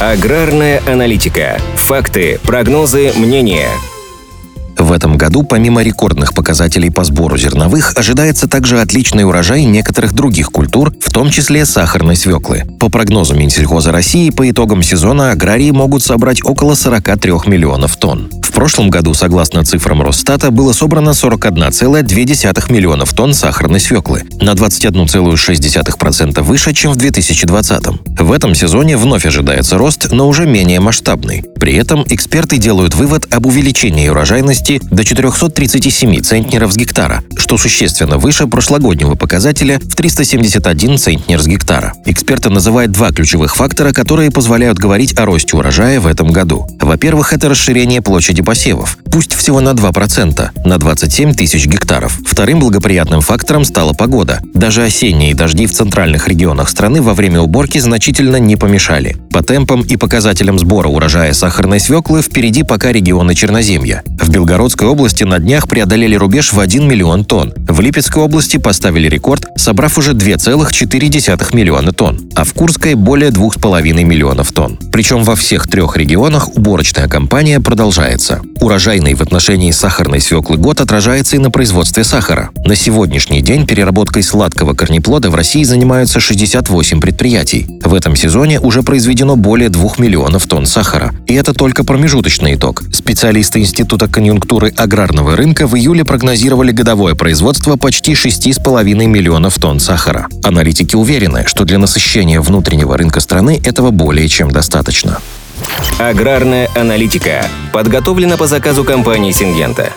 Аграрная аналитика. Факты, прогнозы, мнения. В этом году, помимо рекордных показателей по сбору зерновых, ожидается также отличный урожай некоторых других культур, в том числе сахарной свеклы. По прогнозу Минсельхоза России, по итогам сезона аграрии могут собрать около 43 миллионов тонн. Прошлом году, согласно цифрам Росстата, было собрано 41,2 миллионов тонн сахарной свеклы, на 21,6% выше, чем в 2020. В этом сезоне вновь ожидается рост, но уже менее масштабный. При этом эксперты делают вывод об увеличении урожайности до 437 центнеров с гектара, что существенно выше прошлогоднего показателя в 371 центнер с гектара. Эксперты называют два ключевых фактора, которые позволяют говорить о росте урожая в этом году. Во-первых, это расширение площади посевов, пусть всего на 2%, на 27 тысяч гектаров. Вторым благоприятным фактором стала погода. Даже осенние дожди в центральных регионах страны во время уборки значительно не помешали. По темпам и показателям сбора урожая сахарной свеклы впереди пока регионы Черноземья. В Белгородской области на днях преодолели рубеж в 1 миллион тонн. В Липецкой области поставили рекорд, собрав уже 2,4 миллиона тонн, а в Курской более 2,5 миллионов тонн. Причем во всех трех регионах уборочная кампания продолжается. Урожайный в отношении сахарной свеклы год отражается и на производстве сахара. На сегодняшний день переработкой сладкого корнеплода в России занимаются 68 предприятий. В этом сезоне уже произведено более 2 миллионов тонн сахара. И это только промежуточный итог. Специалисты Института конъюнктуры аграрного рынка в июле прогнозировали годовое производство почти 6,5 миллионов тонн сахара. Аналитики уверены, что для насыщения внутреннего рынка страны этого более чем достаточно. Аграрная аналитика подготовлена по заказу компании «Сингента».